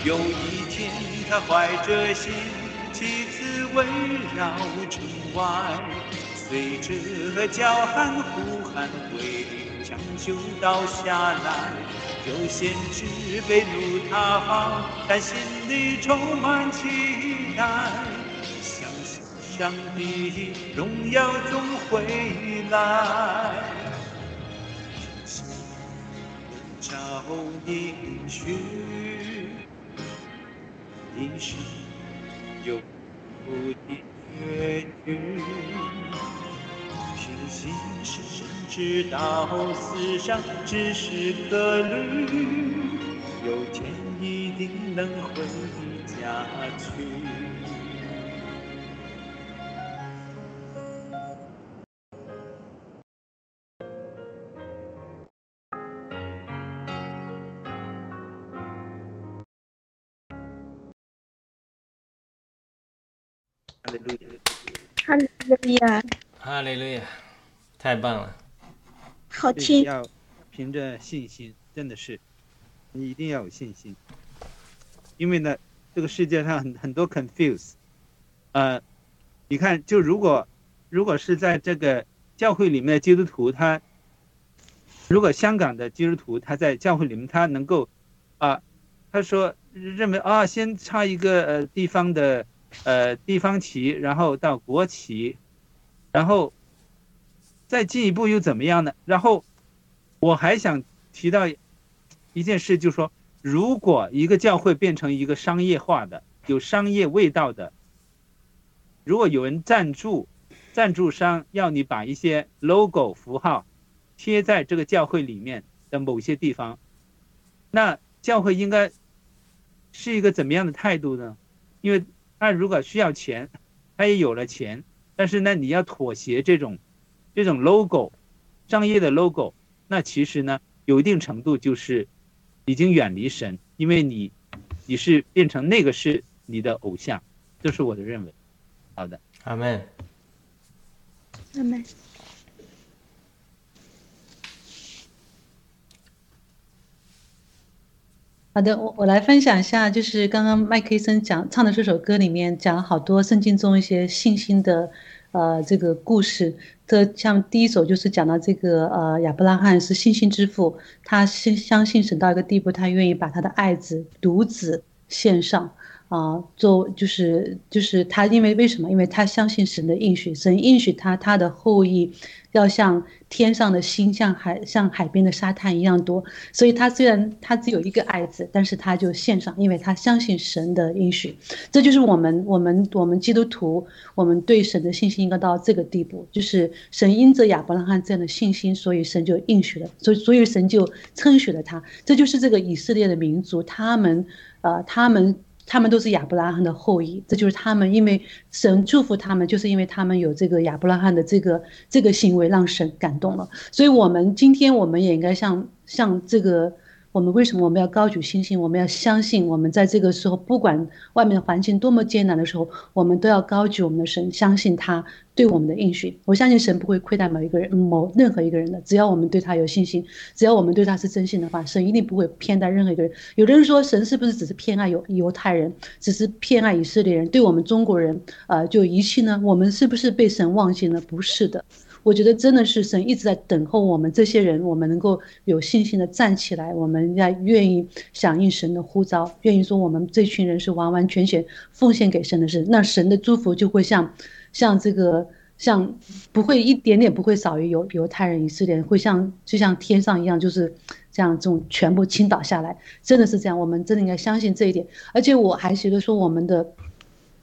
有一天他怀着心，妻子围绕城外，随着叫喊呼喊回。抢救倒下来，有先知被怒他方，但心里充满期待，上帝荣耀总会来。人找应许，一生有不的结局。平心深深知道，世上只是客旅，有天一定能回家去。哈利路亚。哈利路亚，哈利路亚，太棒了！好听。要凭着信心，真的是，你一定要有信心，因为呢，这个世界上很很多 confuse，呃，你看，就如果如果是在这个教会里面的基督徒，他如果香港的基督徒他在教会里面，他能够啊，他说认为啊，先插一个呃地方的呃地方旗，然后到国旗，然后再进一步又怎么样呢？然后我还想提到一件事，就是说，如果一个教会变成一个商业化的、有商业味道的，如果有人赞助，赞助商要你把一些 logo 符号贴在这个教会里面的某些地方，那教会应该是一个怎么样的态度呢？因为他如果需要钱，他也有了钱，但是呢，你要妥协这种这种 logo，商业的 logo，那其实呢，有一定程度就是已经远离神，因为你你是变成那个是你的偶像，这是我的认为。好的，阿门。阿门。好的，我我来分享一下，就是刚刚麦克医生讲唱的这首歌里面讲了好多圣经中一些信心的，呃，这个故事。这像第一首就是讲到这个，呃，亚伯拉罕是信心之父，他相相信神到一个地步，他愿意把他的爱子独子献上。啊，做就是就是他，因为为什么？因为他相信神的应许，神应许他，他的后裔要像天上的星，像海像海边的沙滩一样多。所以他虽然他只有一个爱子，但是他就献上，因为他相信神的应许。这就是我们我们我们基督徒，我们对神的信心应该到这个地步，就是神因着亚伯拉罕这样的信心，所以神就应许了，所以所以神就称许了他。这就是这个以色列的民族，他们呃他们。他们都是亚伯拉罕的后裔，这就是他们，因为神祝福他们，就是因为他们有这个亚伯拉罕的这个这个行为，让神感动了。所以，我们今天我们也应该像像这个。我们为什么我们要高举信心？我们要相信，我们在这个时候，不管外面的环境多么艰难的时候，我们都要高举我们的神，相信他对我们的应许。我相信神不会亏待某一个人、某任何一个人的。只要我们对他有信心，只要我们对他是真心的话，神一定不会偏待任何一个人。有的人说，神是不是只是偏爱犹犹太人，只是偏爱以色列人，对我们中国人，呃，就遗弃呢？我们是不是被神忘记了？不是的。我觉得真的是神一直在等候我们这些人，我们能够有信心的站起来，我们要愿意响应神的呼召，愿意说我们这群人是完完全全奉献给神的事，那神的祝福就会像，像这个像不会一点点不会少于犹犹太人以色列人，会像就像天上一样，就是这样这种全部倾倒下来，真的是这样，我们真的应该相信这一点，而且我还觉得说我们的。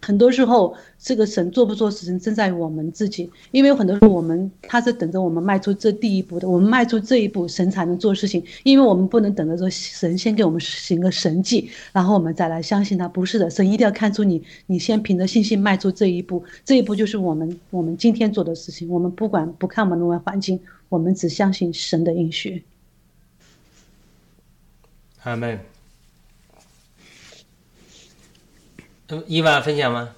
很多时候，这个神做不做事情，正在于我们自己。因为很多时候，我们他是等着我们迈出这第一步的。我们迈出这一步，神才能做事情。因为我们不能等着说神先给我们行个神迹，然后我们再来相信他。不是的，神一定要看出你，你先凭着信心迈出这一步。这一步就是我们我们今天做的事情。我们不管不看我们的外环境，我们只相信神的应许。阿门。伊娃分享吗？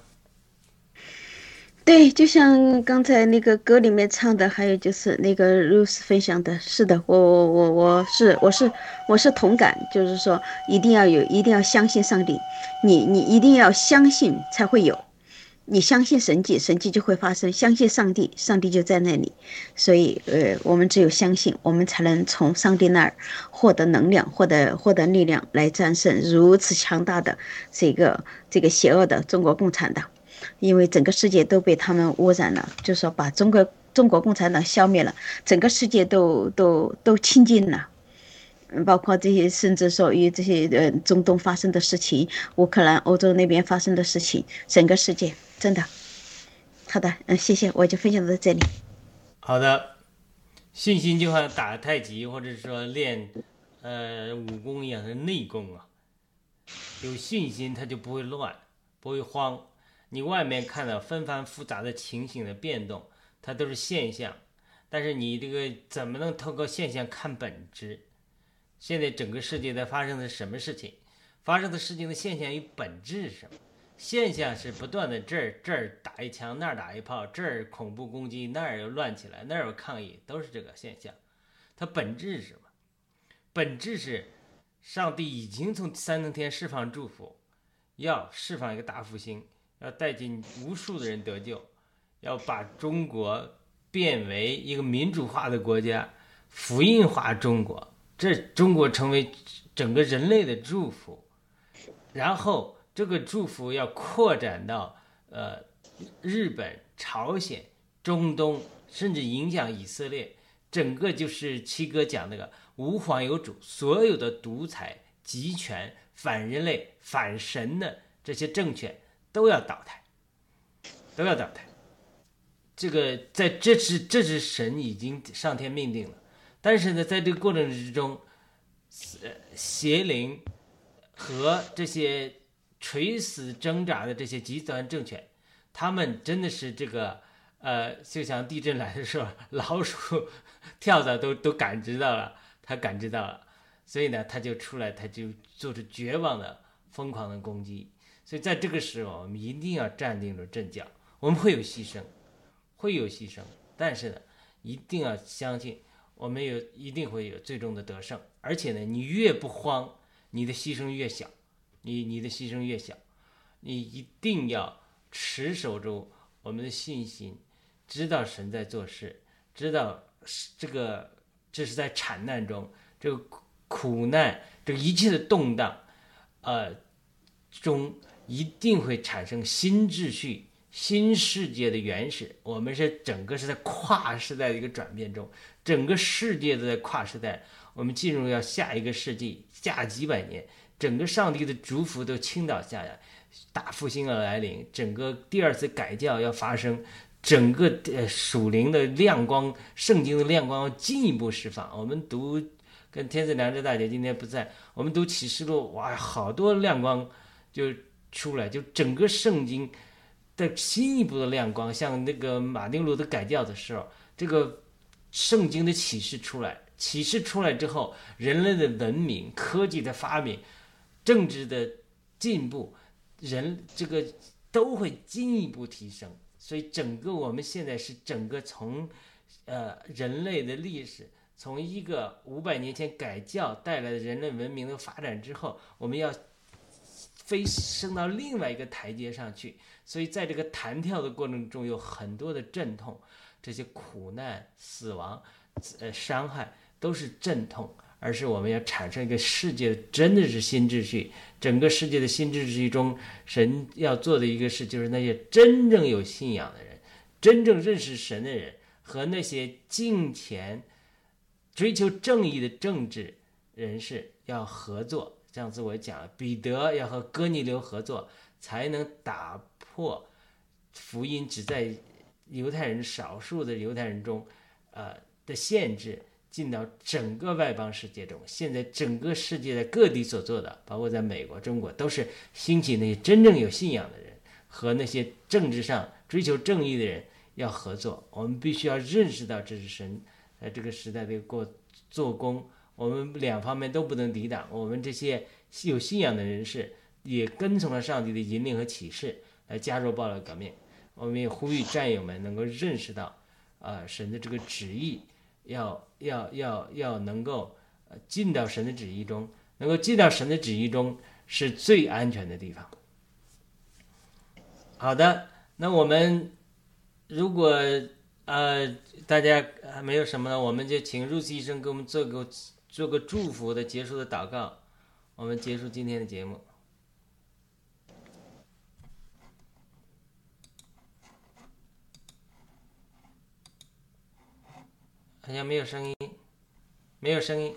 对，就像刚才那个歌里面唱的，还有就是那个 Rose 分享的，是的，我我我我是我是我是同感，就是说一定要有，一定要相信上帝，你你一定要相信才会有。你相信神迹，神迹就会发生；相信上帝，上帝就在那里。所以，呃，我们只有相信，我们才能从上帝那儿获得能量，获得获得力量，来战胜如此强大的这个这个邪恶的中国共产党。因为整个世界都被他们污染了，就说把中国中国共产党消灭了，整个世界都都都清净了。嗯，包括这些，甚至说与这些呃中东发生的事情，乌克兰、欧洲那边发生的事情，整个世界。真的，好的，嗯，谢谢，我就分享到这里。好的，信心就像打太极或者说练呃武功一样的内功啊。有信心，他就不会乱，不会慌。你外面看到纷繁复杂的情形的变动，它都是现象，但是你这个怎么能透过现象看本质？现在整个世界在发生的什么事情？发生的事情的现象与本质是什么？现象是不断的，这儿这儿打一枪，那儿打一炮，这儿恐怖攻击，那儿又乱起来，那儿有抗议，都是这个现象。它本质是什么？本质是上帝已经从三层天释放祝福，要释放一个大复兴，要带进无数的人得救，要把中国变为一个民主化的国家，福音化中国，这中国成为整个人类的祝福，然后。这个祝福要扩展到呃日本、朝鲜、中东，甚至影响以色列，整个就是七哥讲那个无皇有主，所有的独裁、集权、反人类、反神的这些政权都要倒台，都要倒台。这个在这是这是神已经上天命定了，但是呢，在这个过程之中，邪灵和这些。垂死挣扎的这些极端政权，他们真的是这个，呃，就像地震来的时候，老鼠 跳蚤都都感知到了，他感知到了，所以呢，他就出来，他就做出绝望的、疯狂的攻击。所以在这个时候，我们一定要站定住阵脚。我们会有牺牲，会有牺牲，但是呢，一定要相信，我们有一定会有最终的得胜。而且呢，你越不慌，你的牺牲越小，你你的牺牲越小。你一定要持守住我们的信心，知道神在做事，知道这个这是在惨难中，这个苦难，这个一切的动荡，呃，中一定会产生新秩序、新世界的原始。我们是整个是在跨时代的一个转变中，整个世界都在跨时代。我们进入要下一个世纪，下几百年，整个上帝的祝福都倾倒下来。大复兴要来临，整个第二次改教要发生，整个呃属灵的亮光，圣经的亮光进一步释放。我们读跟天赐良知大姐今天不在，我们读启示录，哇，好多亮光就出来，就整个圣经的新一步的亮光，像那个马丁路德改教的时候，这个圣经的启示出来，启示出来之后，人类的文明、科技的发明、政治的进步。人这个都会进一步提升，所以整个我们现在是整个从，呃，人类的历史，从一个五百年前改教带来的人类文明的发展之后，我们要飞升到另外一个台阶上去。所以在这个弹跳的过程中，有很多的阵痛，这些苦难、死亡、呃伤害都是阵痛。而是我们要产生一个世界，真的是新秩序。整个世界的新秩序中，神要做的一个事，就是那些真正有信仰的人，真正认识神的人，和那些敬虔、追求正义的政治人士要合作。上次我讲了，彼得要和哥尼流合作，才能打破福音只在犹太人少数的犹太人中，呃的限制。进到整个外邦世界中，现在整个世界的各地所做的，包括在美国、中国，都是兴起那些真正有信仰的人和那些政治上追求正义的人要合作。我们必须要认识到这是神在这个时代的过做工，我们两方面都不能抵挡。我们这些有信仰的人士也跟从了上帝的引领和启示来加入暴乱革命。我们也呼吁战友们能够认识到，啊，神的这个旨意。要要要要能够进到神的旨意中，能够进到神的旨意中是最安全的地方。好的，那我们如果呃大家还没有什么呢，我们就请入西医生给我们做个做个祝福的结束的祷告，我们结束今天的节目。好像没有声音，没有声音。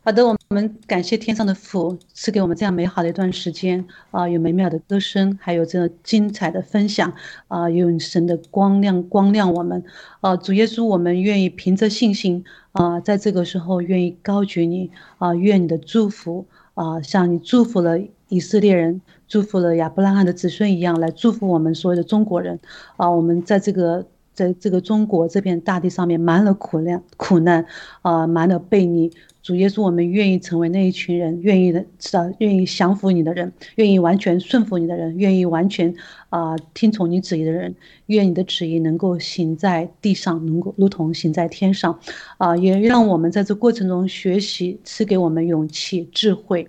好的，我们感谢天上的父赐给我们这样美好的一段时间啊，有美妙的歌声，还有这精彩的分享啊，有神的光亮光亮我们啊，主耶稣，我们愿意凭着信心啊，在这个时候愿意高举你啊，愿你的祝福啊，像你祝福了以色列人。祝福了亚伯拉罕的子孙一样，来祝福我们所有的中国人啊！我们在这个在这个中国这片大地上面，满了苦难苦难啊，满了悖逆。主耶稣，我们愿意成为那一群人，愿意的啊，愿意降服你的人，愿意完全顺服你的人，愿意完全啊听从你旨意的人。愿你的旨意能够行在地上，能够如同行在天上啊！也让我们在这过程中学习，赐给我们勇气、智慧。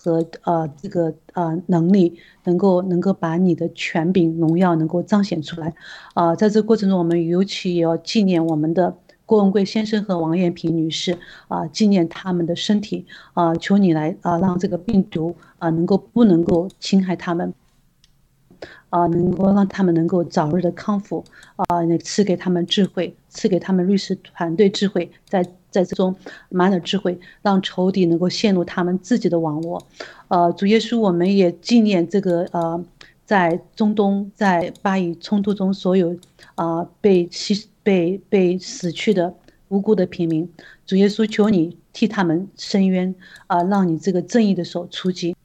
和呃这个呃能力，能够能够把你的权柄荣耀能够彰显出来，啊，在这过程中，我们尤其也要纪念我们的郭文贵先生和王艳萍女士，啊，纪念他们的身体，啊，求你来啊，让这个病毒啊能够不能够侵害他们。啊，能够让他们能够早日的康复，啊，那赐给他们智慧，赐给他们律师团队智慧，在在这种满了智慧，让仇敌能够陷入他们自己的网络。呃，主耶稣，我们也纪念这个呃，在中东在巴以冲突中所有啊被牺被被死去的无辜的平民。主耶稣，求你替他们伸冤，啊，让你这个正义的手出击。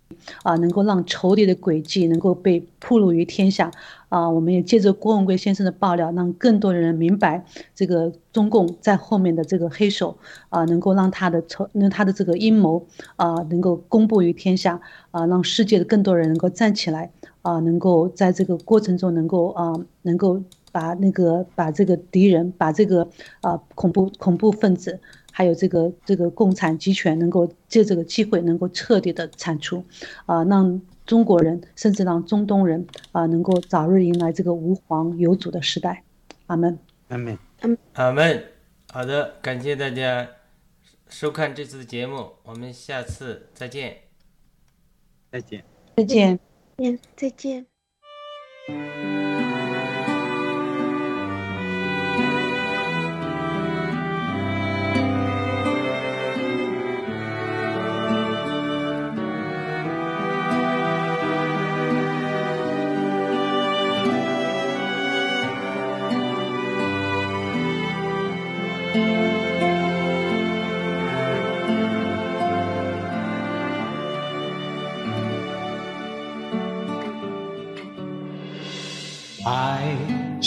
啊，能够让仇敌的诡计能够被铺露于天下。啊，我们也借着郭文贵先生的爆料，让更多的人明白这个中共在后面的这个黑手啊，能够让他的仇，让他的这个阴谋啊，能够公布于天下啊，让世界的更多人能够站起来啊，能够在这个过程中能够啊，能够把那个把这个敌人，把这个啊恐怖恐怖分子，还有这个这个共产集权，能够借这个机会能够彻底的铲除啊，让。中国人，甚至让中东人啊，能够早日迎来这个无皇有主的时代。阿门。阿门。阿门。好的，感谢大家收看这次的节目，我们下次再见。再见。再见。再见，再见。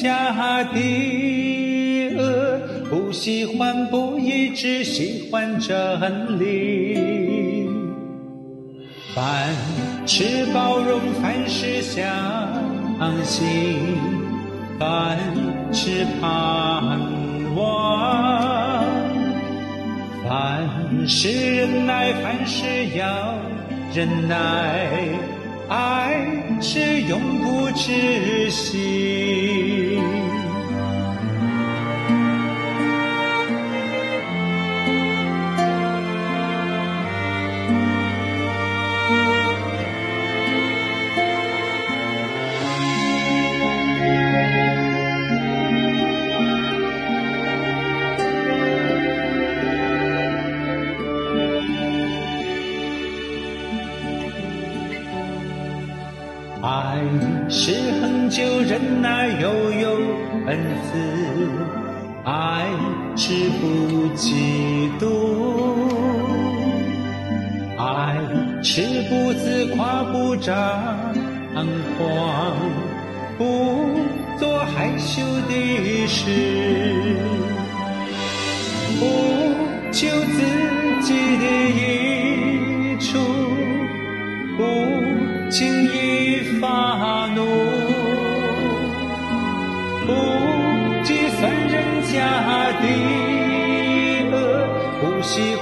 家的恶，不喜欢不义，只喜欢真理。凡事包容，凡事相信，凡事盼望，凡事忍耐，凡事要忍耐，爱是永不止息。恒久忍耐，又有恩慈；爱是不嫉妒；爱是不自夸，不张狂，不做害羞的事，不求自己的益